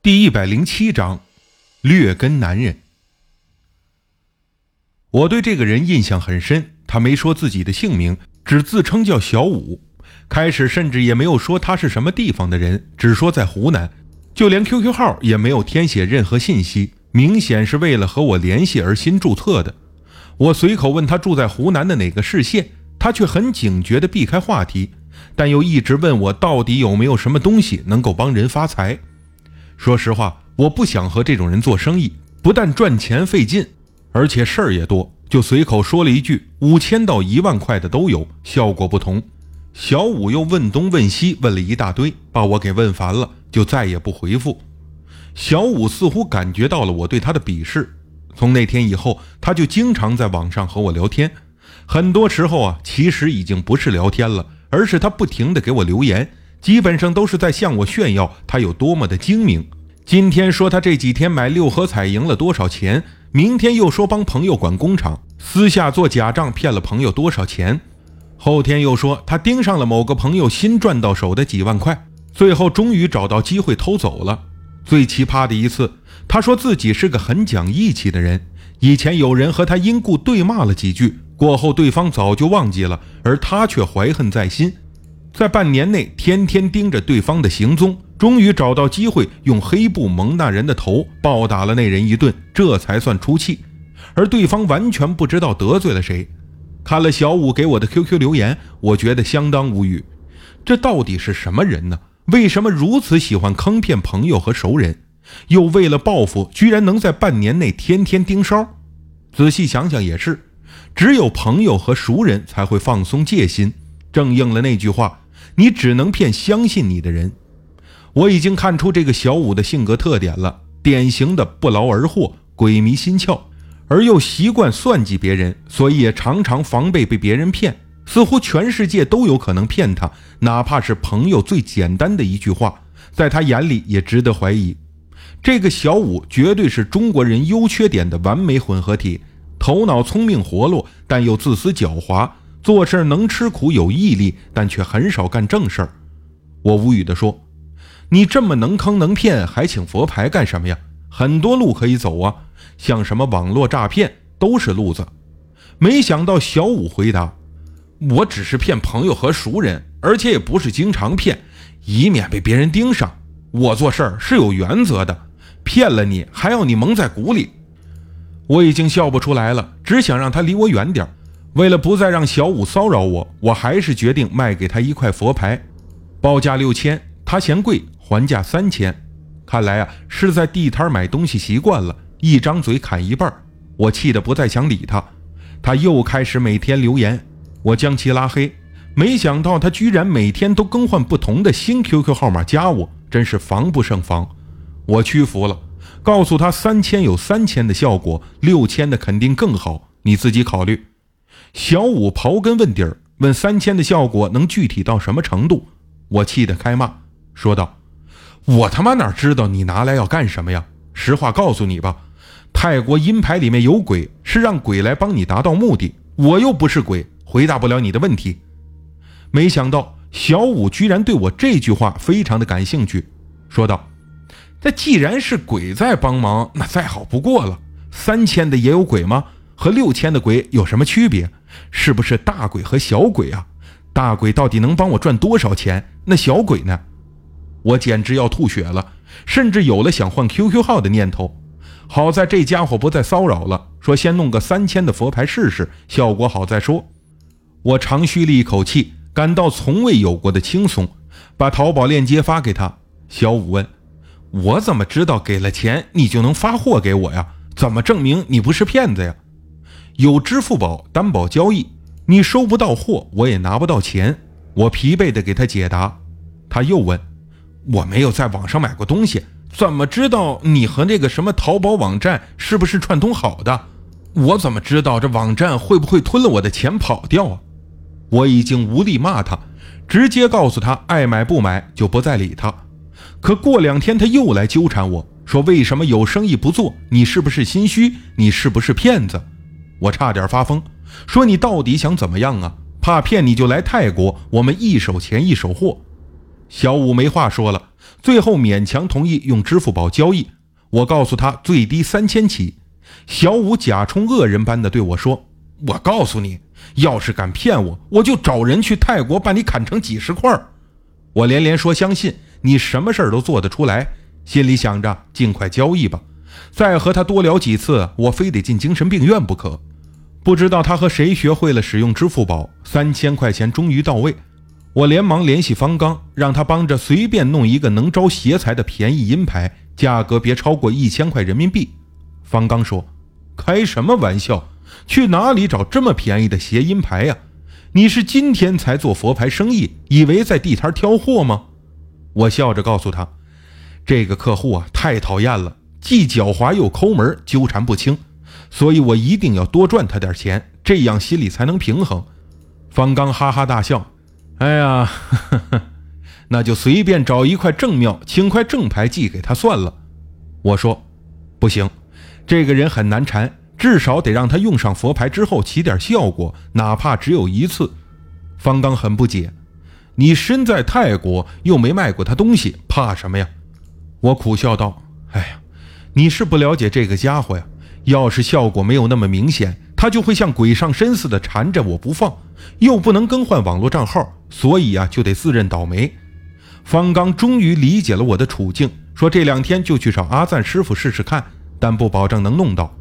第一百零七章，劣根男人。我对这个人印象很深，他没说自己的姓名，只自称叫小五。开始甚至也没有说他是什么地方的人，只说在湖南，就连 QQ 号也没有填写任何信息，明显是为了和我联系而新注册的。我随口问他住在湖南的哪个市县，他却很警觉地避开话题，但又一直问我到底有没有什么东西能够帮人发财。说实话，我不想和这种人做生意，不但赚钱费劲，而且事儿也多。就随口说了一句五千到一万块的都有，效果不同。小五又问东问西，问了一大堆，把我给问烦了，就再也不回复。小五似乎感觉到了我对他的鄙视，从那天以后，他就经常在网上和我聊天。很多时候啊，其实已经不是聊天了，而是他不停的给我留言。基本上都是在向我炫耀他有多么的精明。今天说他这几天买六合彩赢了多少钱，明天又说帮朋友管工厂，私下做假账骗了朋友多少钱，后天又说他盯上了某个朋友新赚到手的几万块，最后终于找到机会偷走了。最奇葩的一次，他说自己是个很讲义气的人，以前有人和他因故对骂了几句，过后对方早就忘记了，而他却怀恨在心。在半年内，天天盯着对方的行踪，终于找到机会，用黑布蒙那人的头，暴打了那人一顿，这才算出气。而对方完全不知道得罪了谁。看了小五给我的 QQ 留言，我觉得相当无语。这到底是什么人呢？为什么如此喜欢坑骗朋友和熟人？又为了报复，居然能在半年内天天盯梢？仔细想想也是，只有朋友和熟人才会放松戒心，正应了那句话。你只能骗相信你的人。我已经看出这个小五的性格特点了，典型的不劳而获、鬼迷心窍，而又习惯算计别人，所以也常常防备被别人骗。似乎全世界都有可能骗他，哪怕是朋友最简单的一句话，在他眼里也值得怀疑。这个小五绝对是中国人优缺点的完美混合体，头脑聪明活络，但又自私狡猾。做事能吃苦有毅力，但却很少干正事儿。我无语地说：“你这么能坑能骗，还请佛牌干什么呀？很多路可以走啊，像什么网络诈骗都是路子。”没想到小五回答：“我只是骗朋友和熟人，而且也不是经常骗，以免被别人盯上。我做事儿是有原则的，骗了你还要你蒙在鼓里。”我已经笑不出来了，只想让他离我远点。为了不再让小五骚扰我，我还是决定卖给他一块佛牌，报价六千，他嫌贵，还价三千。看来啊，是在地摊买东西习惯了，一张嘴砍一半。我气得不再想理他，他又开始每天留言，我将其拉黑。没想到他居然每天都更换不同的新 QQ 号码加我，真是防不胜防。我屈服了，告诉他三千有三千的效果，六千的肯定更好，你自己考虑。小五刨根问底儿，问三千的效果能具体到什么程度？我气得开骂，说道：“我他妈哪知道你拿来要干什么呀？实话告诉你吧，泰国阴牌里面有鬼，是让鬼来帮你达到目的。我又不是鬼，回答不了你的问题。”没想到小五居然对我这句话非常的感兴趣，说道：“那既然是鬼在帮忙，那再好不过了。三千的也有鬼吗？和六千的鬼有什么区别？”是不是大鬼和小鬼啊？大鬼到底能帮我赚多少钱？那小鬼呢？我简直要吐血了，甚至有了想换 QQ 号的念头。好在这家伙不再骚扰了，说先弄个三千的佛牌试试，效果好再说。我长吁了一口气，感到从未有过的轻松，把淘宝链接发给他。小五问：“我怎么知道给了钱你就能发货给我呀？怎么证明你不是骗子呀？”有支付宝担保交易，你收不到货，我也拿不到钱。我疲惫地给他解答。他又问：“我没有在网上买过东西，怎么知道你和那个什么淘宝网站是不是串通好的？我怎么知道这网站会不会吞了我的钱跑掉啊？”我已经无力骂他，直接告诉他爱买不买，就不再理他。可过两天他又来纠缠我说：“为什么有生意不做？你是不是心虚？你是不是骗子？”我差点发疯，说你到底想怎么样啊？怕骗你就来泰国，我们一手钱一手货。小五没话说了，最后勉强同意用支付宝交易。我告诉他最低三千起。小五假充恶人般的对我说：“我告诉你，要是敢骗我，我就找人去泰国把你砍成几十块。”我连连说相信你，什么事儿都做得出来。心里想着尽快交易吧，再和他多聊几次，我非得进精神病院不可。不知道他和谁学会了使用支付宝，三千块钱终于到位。我连忙联系方刚，让他帮着随便弄一个能招邪财的便宜阴牌，价格别超过一千块人民币。方刚说：“开什么玩笑？去哪里找这么便宜的邪阴牌呀？你是今天才做佛牌生意，以为在地摊挑货吗？”我笑着告诉他：“这个客户啊，太讨厌了，既狡猾又抠门，纠缠不清。”所以我一定要多赚他点钱，这样心里才能平衡。方刚哈哈大笑：“哎呀，那就随便找一块正庙，请块正牌寄给他算了。”我说：“不行，这个人很难缠，至少得让他用上佛牌之后起点效果，哪怕只有一次。”方刚很不解：“你身在泰国又没卖过他东西，怕什么呀？”我苦笑道：“哎呀，你是不了解这个家伙呀。”要是效果没有那么明显，他就会像鬼上身似的缠着我不放，又不能更换网络账号，所以啊，就得自认倒霉。方刚终于理解了我的处境，说这两天就去找阿赞师傅试试看，但不保证能弄到。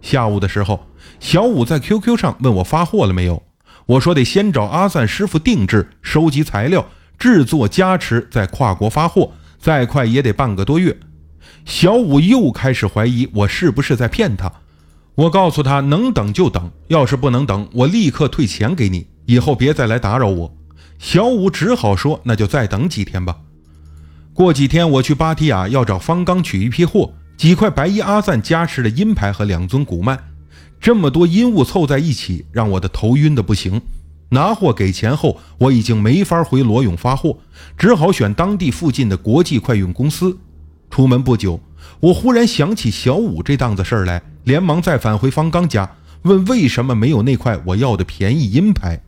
下午的时候，小五在 QQ 上问我发货了没有，我说得先找阿赞师傅定制、收集材料、制作、加持，再跨国发货，再快也得半个多月。小五又开始怀疑我是不是在骗他。我告诉他能等就等，要是不能等，我立刻退钱给你，以后别再来打扰我。小五只好说那就再等几天吧。过几天我去芭提雅要找方刚取一批货，几块白衣阿赞加持的阴牌和两尊古曼。这么多阴物凑在一起，让我的头晕的不行。拿货给钱后，我已经没法回罗永发货，只好选当地附近的国际快运公司。出门不久，我忽然想起小五这档子事儿来，连忙再返回方刚家，问为什么没有那块我要的便宜银牌。